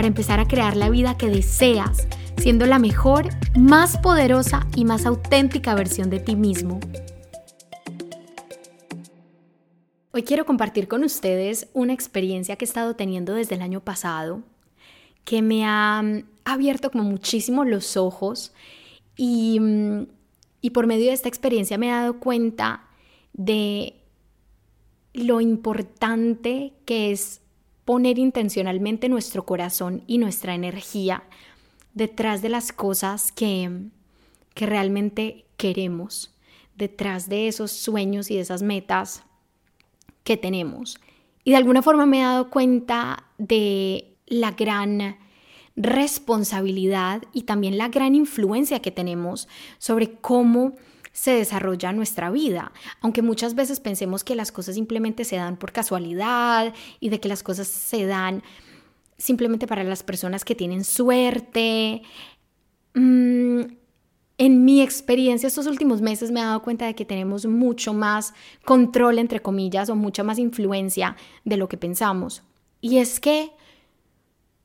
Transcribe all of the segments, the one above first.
para empezar a crear la vida que deseas, siendo la mejor, más poderosa y más auténtica versión de ti mismo. Hoy quiero compartir con ustedes una experiencia que he estado teniendo desde el año pasado, que me ha mm, abierto como muchísimo los ojos y, mm, y por medio de esta experiencia me he dado cuenta de lo importante que es poner intencionalmente nuestro corazón y nuestra energía detrás de las cosas que, que realmente queremos, detrás de esos sueños y de esas metas que tenemos. Y de alguna forma me he dado cuenta de la gran responsabilidad y también la gran influencia que tenemos sobre cómo se desarrolla nuestra vida, aunque muchas veces pensemos que las cosas simplemente se dan por casualidad y de que las cosas se dan simplemente para las personas que tienen suerte. Mm, en mi experiencia estos últimos meses me he dado cuenta de que tenemos mucho más control, entre comillas, o mucha más influencia de lo que pensamos. Y es que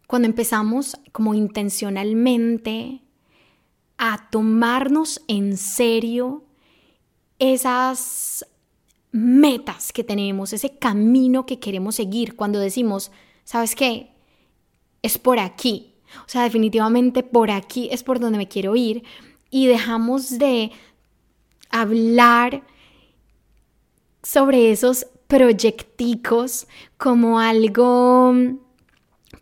cuando empezamos como intencionalmente a tomarnos en serio esas metas que tenemos, ese camino que queremos seguir cuando decimos, ¿sabes qué? Es por aquí. O sea, definitivamente por aquí es por donde me quiero ir. Y dejamos de hablar sobre esos proyecticos como algo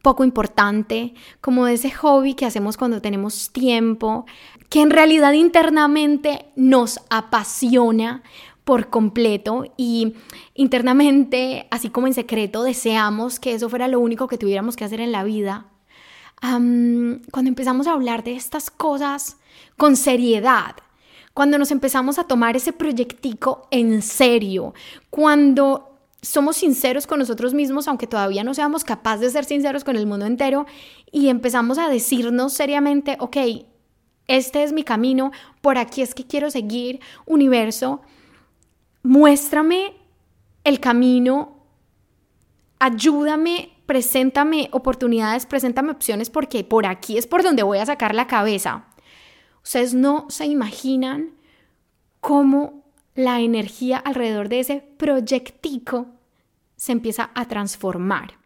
poco importante, como ese hobby que hacemos cuando tenemos tiempo, que en realidad internamente nos apasiona por completo y internamente, así como en secreto, deseamos que eso fuera lo único que tuviéramos que hacer en la vida. cuando empezamos a hablar de estas cosas con seriedad, cuando nos empezamos a tomar ese proyectico en serio, cuando somos sinceros con nosotros mismos, aunque todavía no seamos capaces de ser sinceros con el mundo entero, y empezamos a decirnos seriamente, ok, este es mi camino, por aquí es que quiero seguir, universo, muéstrame el camino, ayúdame, preséntame oportunidades, preséntame opciones, porque por aquí es por donde voy a sacar la cabeza. Ustedes no se imaginan cómo la energía alrededor de ese proyectico se empieza a transformar.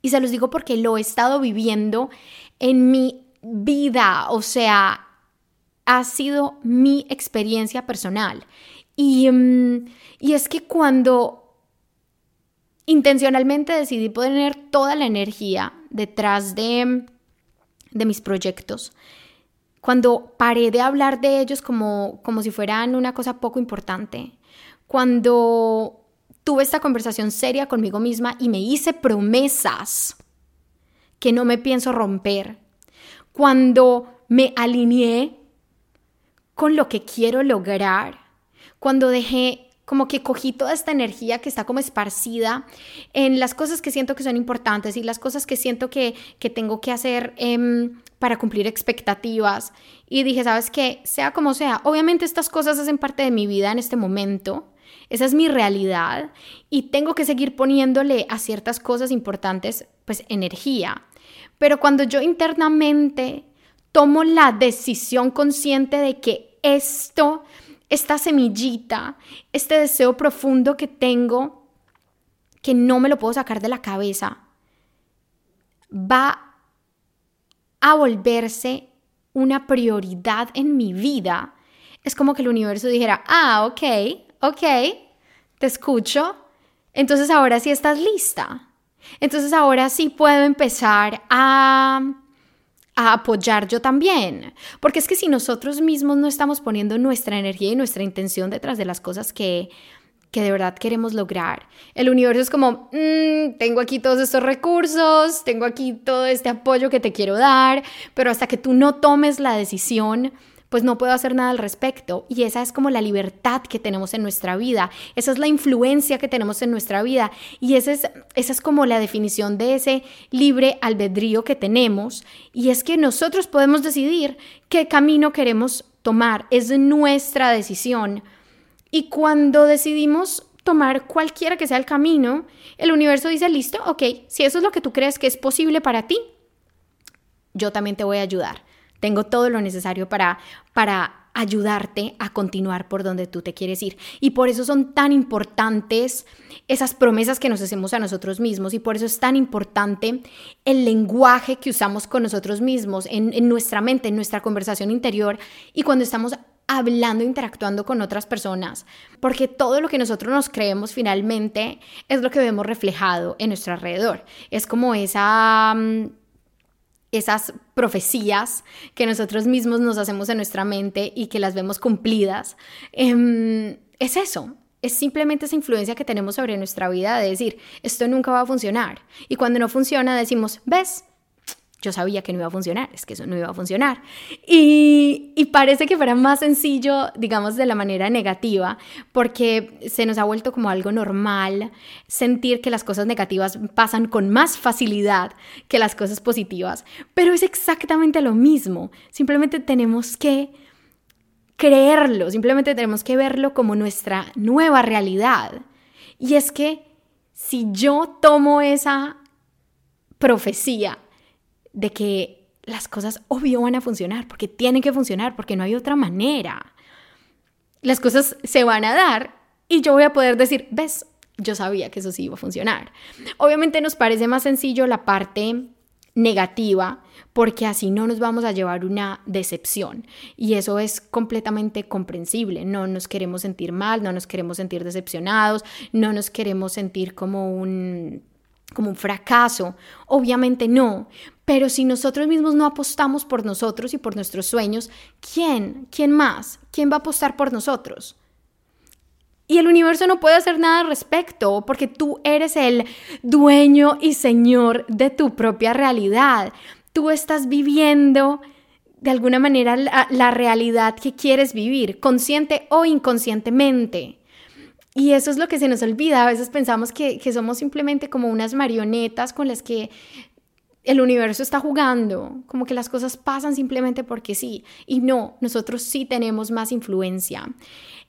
Y se los digo porque lo he estado viviendo en mi vida, o sea, ha sido mi experiencia personal. Y, mm, y es que cuando intencionalmente decidí poner toda la energía detrás de, de mis proyectos, cuando paré de hablar de ellos como, como si fueran una cosa poco importante, cuando tuve esta conversación seria conmigo misma y me hice promesas que no me pienso romper, cuando me alineé con lo que quiero lograr, cuando dejé como que cogí toda esta energía que está como esparcida en las cosas que siento que son importantes y las cosas que siento que, tengo que hacer em, para cumplir expectativas. Y dije, ¿sabes qué? Sea como sea, obviamente estas cosas hacen parte de mi vida en este momento. Esa es mi realidad y tengo que seguir poniéndole a ciertas cosas importantes pues energía. Pero cuando yo internamente tomo la decisión consciente de que esto esta semillita, este deseo profundo que tengo, que no me lo puedo sacar de la cabeza, va a volverse una prioridad en mi vida. Es como que el universo dijera, ah, ok, ok, te escucho, entonces ahora sí estás lista. Entonces ahora sí puedo empezar a a apoyar yo también. Porque es que si nosotros mismos no estamos poniendo nuestra energía y nuestra intención detrás de las cosas que, que de verdad queremos lograr. El universo es como, mm, tengo aquí todos estos recursos, tengo aquí todo este apoyo que te quiero dar, pero hasta que tú no tomes la decisión, pues no puedo hacer nada al respecto. Y esa es como la libertad que tenemos en nuestra vida, esa es la influencia que tenemos en nuestra vida y esa es, esa es como la definición de ese libre albedrío que tenemos. Y es que nosotros podemos decidir qué camino queremos tomar, es nuestra decisión. Y cuando decidimos tomar cualquiera que sea el camino, el universo dice, listo, ok, si eso es lo que tú crees que es posible para ti, yo también te voy a ayudar. Tengo todo lo necesario para, para ayudarte a continuar por donde tú te quieres ir. Y por eso son tan importantes esas promesas que nos hacemos a nosotros mismos y por eso es tan importante el lenguaje que usamos con nosotros mismos, en, en nuestra mente, en nuestra conversación interior y cuando estamos hablando, interactuando con otras personas, porque todo lo que nosotros nos creemos finalmente es lo que vemos reflejado en nuestro alrededor. Es como esa mm, esas profecías que nosotros mismos nos hacemos en nuestra mente y que las vemos cumplidas, em, es eso, es simplemente esa influencia que tenemos sobre nuestra vida de decir, esto nunca va a funcionar. Y cuando no funciona decimos, ves, yo sabía que no iba a funcionar, es que eso no iba a funcionar. Y, y, parece que fuera más sencillo, digamos, de la manera negativa, porque se nos ha vuelto como algo normal sentir que las cosas negativas pasan con más facilidad que las cosas positivas. Pero es exactamente lo mismo, simplemente tenemos que creerlo, simplemente tenemos que verlo como nuestra nueva realidad. Y es que si yo tomo esa profecía, de que las cosas obvio van a funcionar, porque tienen que funcionar, porque no hay otra manera. Las cosas se van a dar y yo voy a poder decir, ves, yo sabía que eso sí iba a funcionar. Obviamente nos parece más sencillo la parte negativa porque así no nos vamos a llevar una decepción y eso es completamente comprensible. No nos queremos sentir mal, no nos queremos sentir decepcionados, no nos queremos sentir como un como un fracaso. Obviamente no, pero si nosotros mismos no apostamos por nosotros y por nuestros sueños, ¿quién? ¿Quién más? ¿Quién va a apostar por nosotros? Y el universo no puede hacer nada al respecto porque tú eres el dueño y señor de tu propia realidad. Tú estás viviendo de alguna manera la, realidad que quieres vivir, consciente o inconscientemente. Y eso es lo que se nos olvida. A veces pensamos que, somos simplemente como unas marionetas con las que el universo está jugando, como que las cosas pasan simplemente porque sí. Y no, nosotros sí tenemos más influencia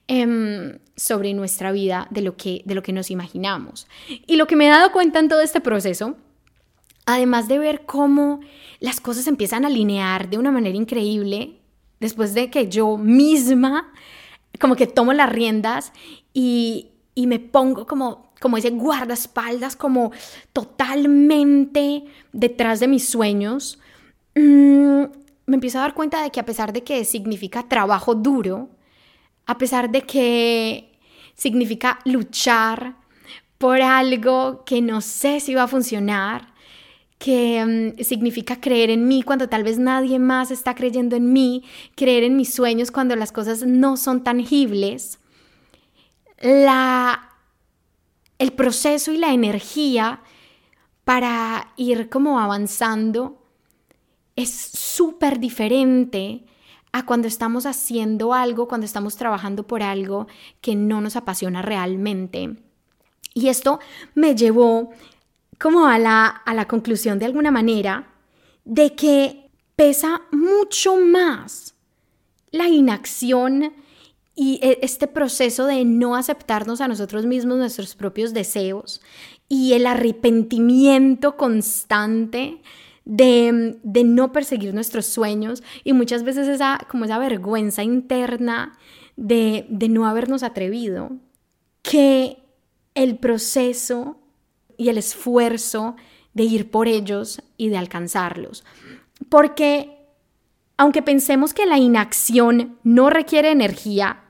em, sobre nuestra vida de lo, que, de lo que nos imaginamos. Y lo que me he dado cuenta en todo este proceso, además de ver cómo las cosas empiezan a alinear de una manera increíble, después de que yo misma como que tomo las riendas y, y me pongo como como ese guardaespaldas, como totalmente detrás de mis sueños, mm, me empiezo a dar cuenta de que a pesar de que significa trabajo duro, a pesar de que significa luchar por algo que no sé si va a funcionar, que mm, significa creer en mí cuando tal vez nadie más está creyendo en mí, creer en mis sueños cuando las cosas no son tangibles, la el proceso y la energía para ir como avanzando es súper diferente a cuando estamos haciendo algo, cuando estamos trabajando por algo que no nos apasiona realmente. Y esto me llevó como a la, a la conclusión de alguna manera de que pesa mucho más la inacción y e, este proceso de no aceptarnos a nosotros mismos nuestros propios deseos y el arrepentimiento constante de, de, no perseguir nuestros sueños y muchas veces esa, como esa vergüenza interna de, de no habernos atrevido, que el proceso y el esfuerzo de ir por ellos y de alcanzarlos. Porque aunque pensemos que la inacción no requiere energía,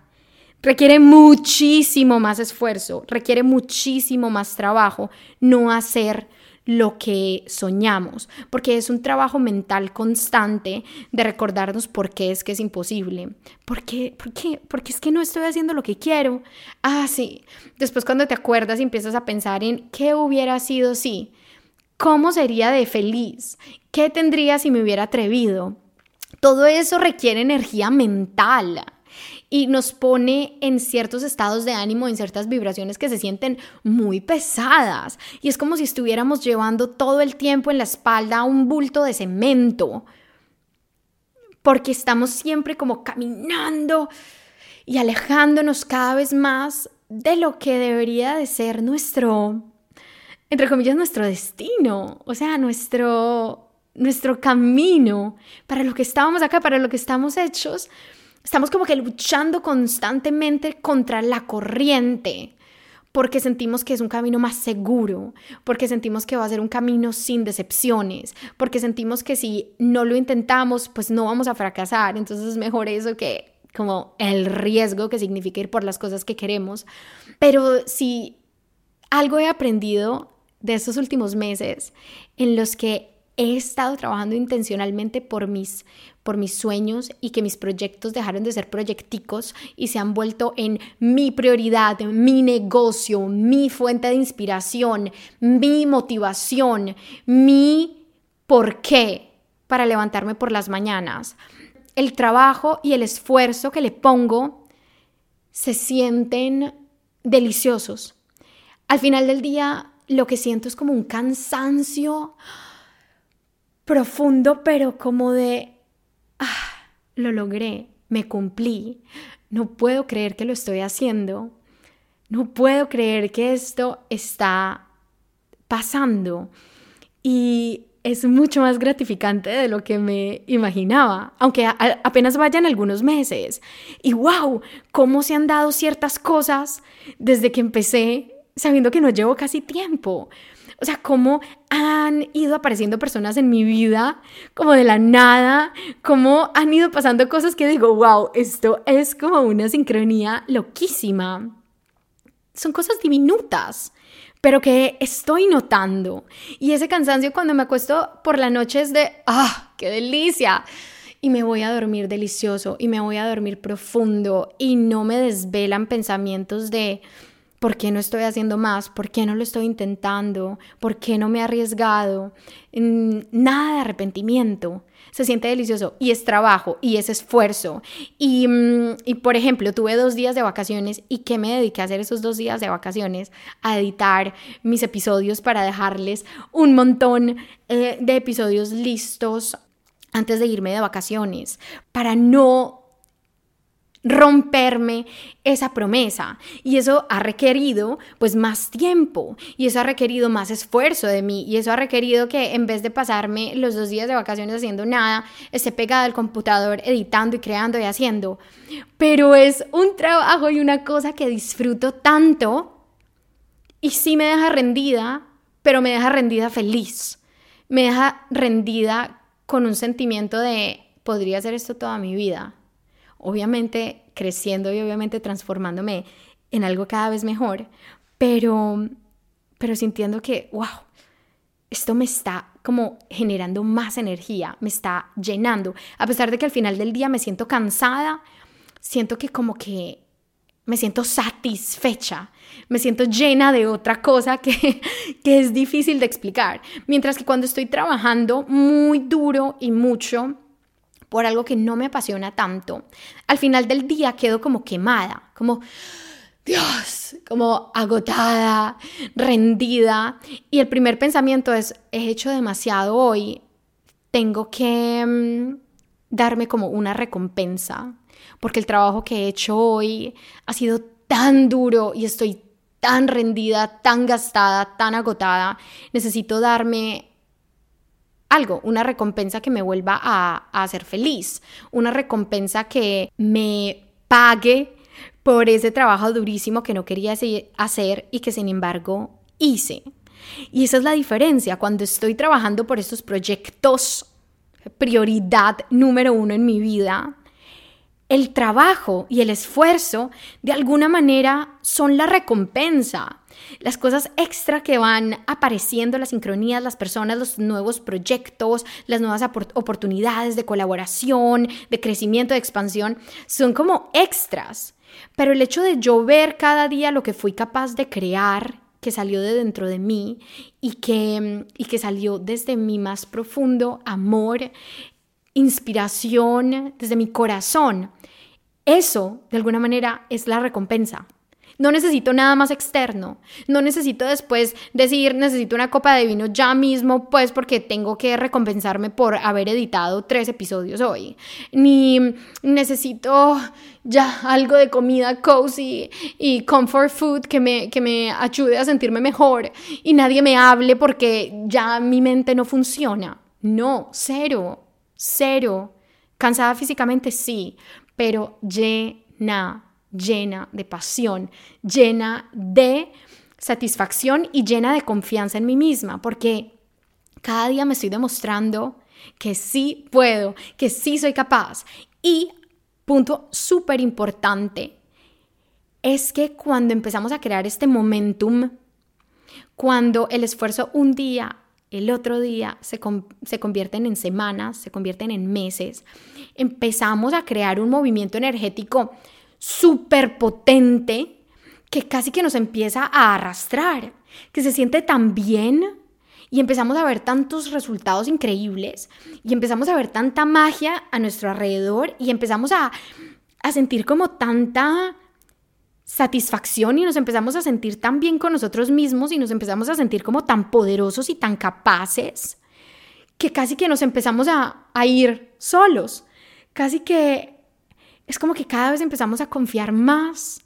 requiere muchísimo más esfuerzo, requiere muchísimo más trabajo no hacer lo que soñamos, porque es un trabajo mental constante de recordarnos por qué es que es imposible. ¿Por qué? ¿Por qué? Porque es que no estoy haciendo lo que quiero. Ah, sí. Después cuando te acuerdas y empiezas a pensar en qué hubiera sido si, cómo sería de feliz, qué tendría si me hubiera atrevido. Todo eso requiere energía mental y nos pone en ciertos estados de ánimo, en ciertas vibraciones que se sienten muy pesadas. Y es como si estuviéramos llevando todo el tiempo en la espalda un bulto de cemento, porque estamos siempre como caminando y alejándonos cada vez más de lo que debería de ser nuestro, entre comillas, nuestro destino, o sea, nuestro, nuestro camino, para lo que estábamos acá, para lo que estamos hechos Estamos como que luchando constantemente contra la corriente porque sentimos que es un camino más seguro, porque sentimos que va a ser un camino sin decepciones, porque sentimos que si no lo intentamos, pues no vamos a fracasar. Entonces es mejor eso que como el riesgo que significa ir por las cosas que queremos. Pero si algo he aprendido de estos últimos meses en los que he estado trabajando intencionalmente por mis, por mis sueños y que mis proyectos dejaron de ser proyecticos y se han vuelto en mi prioridad, mi negocio, mi fuente de inspiración, mi motivación, mi por qué para levantarme por las mañanas. El trabajo y el esfuerzo que le pongo se sienten deliciosos. Al final del día lo que siento es como un cansancio profundo, pero como de, ah, lo logré, me cumplí, no puedo creer que lo estoy haciendo, no puedo creer que esto está pasando. Y es mucho más gratificante de lo que me imaginaba, aunque apenas vayan algunos meses. Y wow, cómo se han dado ciertas cosas desde que empecé, sabiendo que no llevo casi tiempo. O sea, cómo han ido apareciendo personas en mi vida como de la nada, cómo han ido pasando cosas que digo, wow, esto es como una sincronía loquísima. Son cosas diminutas, pero que estoy notando. Y ese cansancio cuando me acuesto por la noche es de, ah, qué delicia. Y me voy a dormir delicioso y me voy a dormir profundo y no me desvelan pensamientos de ¿Por qué no estoy haciendo más? ¿Por qué no lo estoy intentando? ¿Por qué no me he arriesgado? Nada de arrepentimiento. Se siente delicioso y es trabajo y es esfuerzo. Y, mm, y, por ejemplo, tuve dos días de vacaciones y ¿qué me dediqué a hacer esos dos días de vacaciones? A editar mis episodios para dejarles un montón eh, de episodios listos antes de irme de vacaciones, para no romperme esa promesa. Y eso ha requerido pues más tiempo y eso ha requerido más esfuerzo de mí y eso ha requerido que en vez de pasarme los dos días de vacaciones haciendo nada esté pegada al computador editando y creando y haciendo. Pero es un trabajo y una cosa que disfruto tanto y sí me deja rendida pero me deja rendida feliz. Me deja rendida con un sentimiento de podría hacer esto toda mi vida obviamente creciendo y obviamente transformándome en algo cada vez mejor, pero, pero sintiendo que, wow, esto me está como generando más energía, me está llenando. A pesar de que al final del día me siento cansada, siento que como que me siento satisfecha, me siento llena de otra cosa que, que es difícil de explicar. Mientras que cuando estoy trabajando muy duro y mucho, por algo que no me apasiona tanto, al final del día quedo como quemada, como, Dios, como agotada, rendida. Y el primer pensamiento es, he hecho demasiado hoy, tengo que mm, darme como una recompensa, porque el trabajo que he hecho hoy ha sido tan duro y estoy tan rendida, tan gastada, tan agotada, necesito darme algo, una recompensa que me vuelva a, a hacer feliz, una recompensa que me pague por ese trabajo durísimo que no quería hacer y que sin embargo hice. Y esa es la diferencia cuando estoy trabajando por estos proyectos, prioridad número uno en mi vida, el trabajo y el esfuerzo de alguna manera son la recompensa. Las cosas extra que van apareciendo, las sincronías, las personas, los nuevos proyectos, las nuevas oportunidades de colaboración, de crecimiento, de expansión, son como extras. Pero el hecho de yo ver cada día lo que fui capaz de crear, que salió de dentro de mí y que, y que salió desde mi más profundo amor, inspiración, desde mi corazón, eso de alguna manera es la recompensa. No necesito nada más externo. No necesito después decir, necesito una copa de vino ya mismo, pues porque tengo que recompensarme por haber editado tres episodios hoy. Ni necesito ya algo de comida cozy y comfort food que me, que me ayude a sentirme mejor y nadie me hable porque ya mi mente no funciona. No, cero, cero. Cansada físicamente, sí, pero llena llena de pasión, llena de satisfacción y llena de confianza en mí misma, porque cada día me estoy demostrando que sí puedo, que sí soy capaz. Y punto súper importante es que cuando empezamos a crear este momentum, cuando el esfuerzo un día, el otro día se, se convierten en semanas, se convierten en meses, empezamos a crear un movimiento energético súper potente que casi que nos empieza a arrastrar, que se siente tan bien y empezamos a ver tantos resultados increíbles y empezamos a ver tanta magia a nuestro alrededor y empezamos a, a sentir como tanta satisfacción y nos empezamos a sentir tan bien con nosotros mismos y nos empezamos a sentir como tan poderosos y tan capaces que casi que nos empezamos a, a ir solos, casi que es como que cada vez empezamos a confiar más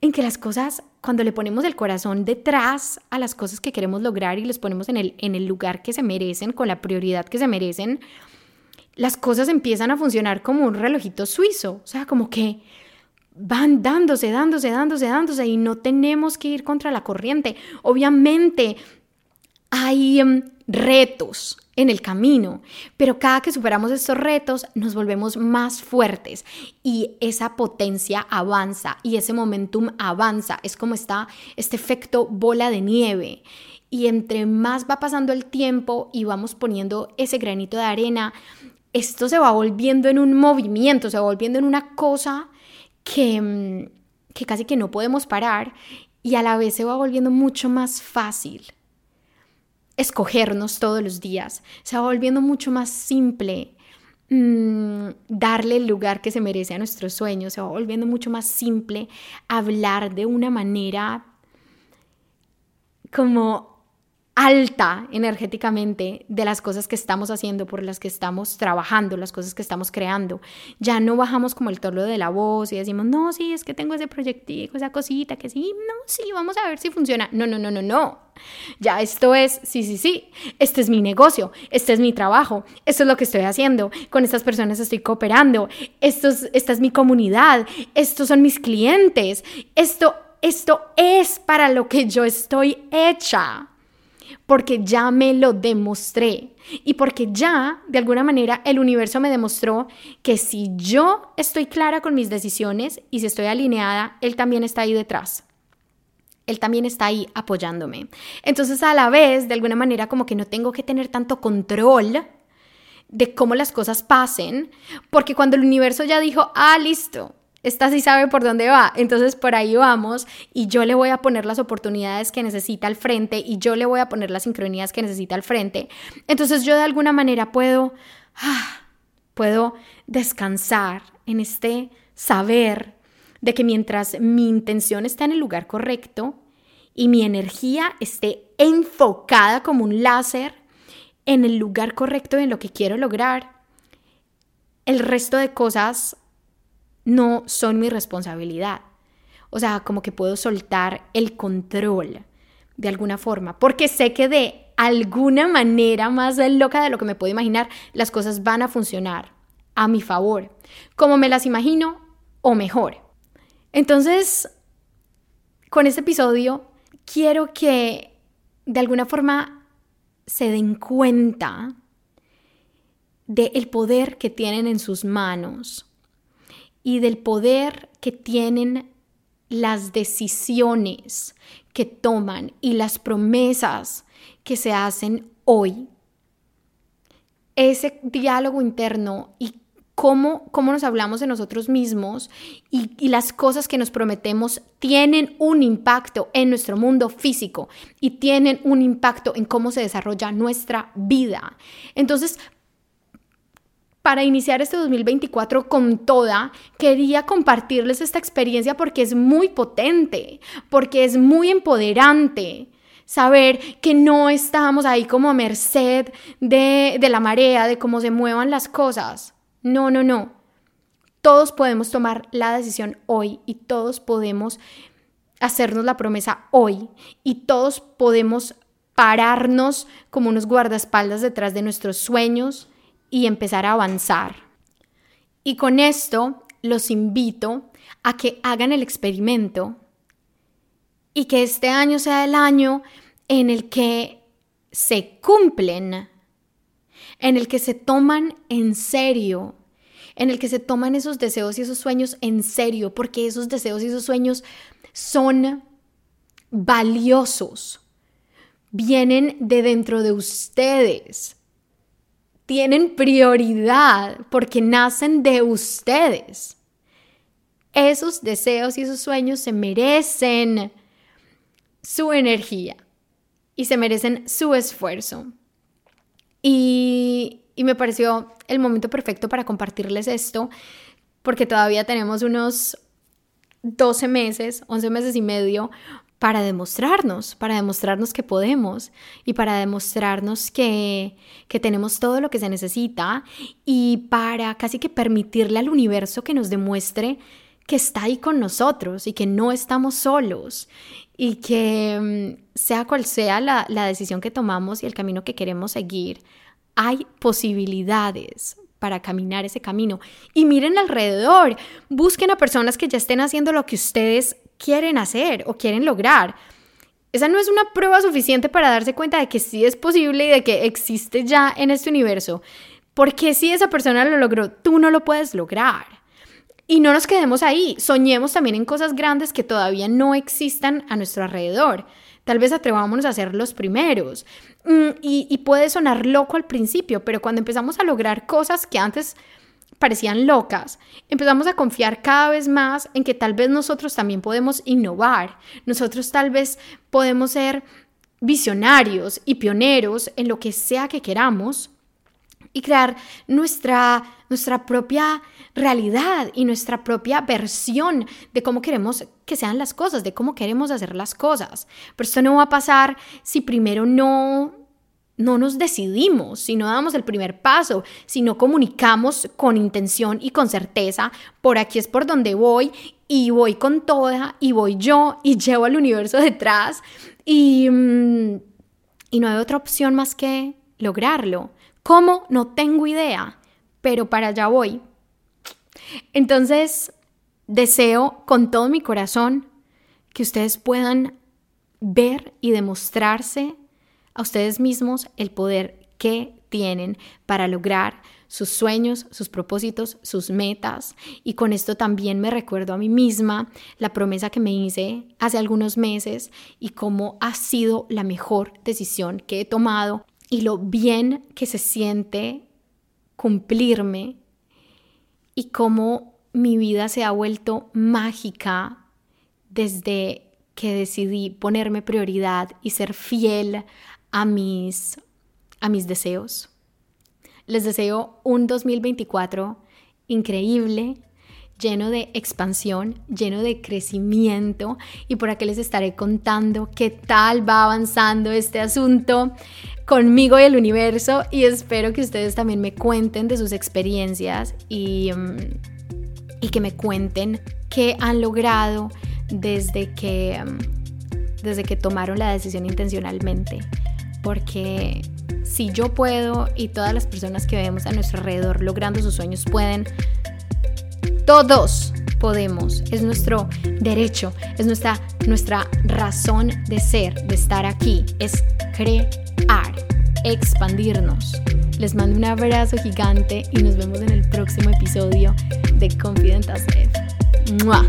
en que las cosas, cuando le ponemos el corazón detrás a las cosas que queremos lograr y les ponemos en el, en el lugar que se merecen, con la prioridad que se merecen, las cosas empiezan a funcionar como un relojito suizo, o sea, como que van dándose, dándose, dándose, dándose y no tenemos que ir contra la corriente. Obviamente hay em, retos, en el camino, pero cada que superamos estos retos nos volvemos más fuertes y esa potencia avanza y ese momentum avanza, es como está este efecto bola de nieve. Y entre más va pasando el tiempo y vamos poniendo ese granito de arena, esto se va volviendo en un movimiento, se va volviendo en una cosa que, que casi que no podemos parar y a la vez se va volviendo mucho más fácil escogernos todos los días. Se va volviendo mucho más simple mm, darle el lugar que se merece a nuestros sueños. Se va volviendo mucho más simple hablar de una manera como alta energéticamente de las cosas que estamos haciendo, por las que estamos trabajando, las cosas que estamos creando. Ya no bajamos como el tono de la voz y decimos, no, sí, es que tengo ese proyectico, esa cosita, que sí, no, sí, vamos a ver si funciona. No, no, no, no, no. Ya esto es, sí, sí, sí, este es mi negocio, este es mi trabajo, esto es lo que estoy haciendo, con estas personas estoy cooperando, esto es, esta es mi comunidad, estos son mis clientes, esto, esto es para lo que yo estoy hecha porque ya me lo demostré y porque ya, de alguna manera, el universo me demostró que si yo estoy clara con mis decisiones y si estoy alineada, Él también está ahí detrás. Él también está ahí apoyándome. Entonces, a la vez, de alguna manera, como que no tengo que tener tanto control de cómo las cosas pasen, porque cuando el universo ya dijo, ah, listo, esta sí sabe por dónde va, entonces por ahí vamos y yo le voy a poner las oportunidades que necesita al frente y yo le voy a poner las sincronías que necesita al frente. Entonces yo de alguna manera puedo, ah, puedo descansar en este saber de que mientras mi intención está en el lugar correcto y mi energía esté enfocada como un láser en el lugar correcto en lo que quiero lograr, el resto de cosas no son mi responsabilidad. O sea, como que puedo soltar el control de alguna forma, porque sé que de alguna manera más loca de lo que me puedo imaginar, las cosas van a funcionar a mi favor, como me las imagino o mejor. Entonces, con este episodio quiero que de alguna forma se den cuenta del el poder que tienen en sus manos y del poder que tienen las decisiones que toman y las promesas que se hacen hoy. Ese diálogo interno y cómo, cómo nos hablamos de nosotros mismos y, y las cosas que nos prometemos tienen un impacto en nuestro mundo físico y tienen un impacto en cómo se desarrolla nuestra vida. Entonces, para iniciar este 2024 con toda, quería compartirles esta experiencia porque es muy potente, porque es muy empoderante. Saber que no estamos ahí como a merced de, la marea, de cómo se muevan las cosas. No, no, no. Todos podemos tomar la decisión hoy y todos podemos hacernos la promesa hoy y todos podemos pararnos como unos guardaespaldas detrás de nuestros sueños, y empezar a avanzar. Y con esto los invito a que hagan el experimento y que este año sea el año en el que se cumplen, en el que se toman en serio, en el que se toman esos deseos y esos sueños en serio, porque esos deseos y esos sueños son valiosos, vienen de dentro de ustedes tienen prioridad porque nacen de ustedes. Esos deseos y esos sueños se merecen su energía y se merecen su esfuerzo. Y, me pareció el momento perfecto para compartirles esto porque todavía tenemos unos 12 meses, 11 meses y medio para demostrarnos, para demostrarnos que podemos y para demostrarnos que, que, tenemos todo lo que se necesita y para casi que permitirle al universo que nos demuestre que está ahí con nosotros y que no estamos solos y que mm, sea cual sea la, la decisión que tomamos y el camino que queremos seguir, hay posibilidades para caminar ese camino. Y miren alrededor, busquen a personas que ya estén haciendo lo que ustedes quieren hacer o quieren lograr. Esa no es una prueba suficiente para darse cuenta de que sí es posible y de que existe ya en este universo. Porque si esa persona lo logró, tú no lo puedes lograr. Y no nos quedemos ahí, soñemos también en cosas grandes que todavía no existan a nuestro alrededor. Tal vez atrevámonos a ser los primeros. Mm, y, y puede sonar loco al principio, pero cuando empezamos a lograr cosas que antes parecían locas, empezamos a confiar cada vez más en que tal vez nosotros también podemos innovar, nosotros tal vez podemos ser visionarios y pioneros en lo que sea que queramos y crear nuestra, nuestra propia realidad y nuestra propia versión de cómo queremos que sean las cosas, de cómo queremos hacer las cosas. Pero esto no va a pasar si primero no no nos decidimos, si no damos el primer paso, si no comunicamos con intención y con certeza, por aquí es por donde voy y voy con toda y voy yo y llevo al universo detrás y, mm, y no hay otra opción más que lograrlo. ¿Cómo? No tengo idea, pero para allá voy. Entonces, deseo con todo mi corazón que ustedes puedan ver y demostrarse a ustedes mismos el poder que tienen para lograr sus sueños, sus propósitos, sus metas. Y con esto también me recuerdo a mí misma la promesa que me hice hace algunos meses y cómo ha sido la mejor decisión que he tomado y lo bien que se siente cumplirme y cómo mi vida se ha vuelto mágica desde que decidí ponerme prioridad y ser fiel a mis, a mis deseos. Les deseo un 2024 increíble, lleno de expansión, lleno de crecimiento y por aquí les estaré contando qué tal va avanzando este asunto conmigo y el universo y espero que ustedes también me cuenten de sus experiencias y, mm, y que me cuenten qué han logrado desde que, mm, desde que tomaron la decisión intencionalmente porque si yo puedo y todas las personas que vemos a nuestro alrededor logrando sus sueños pueden, todos podemos, es nuestro derecho, es nuestra, nuestra razón de ser, de estar aquí, es crear, expandirnos. Les mando un abrazo gigante y nos vemos en el próximo episodio de Confident as ¡Mua!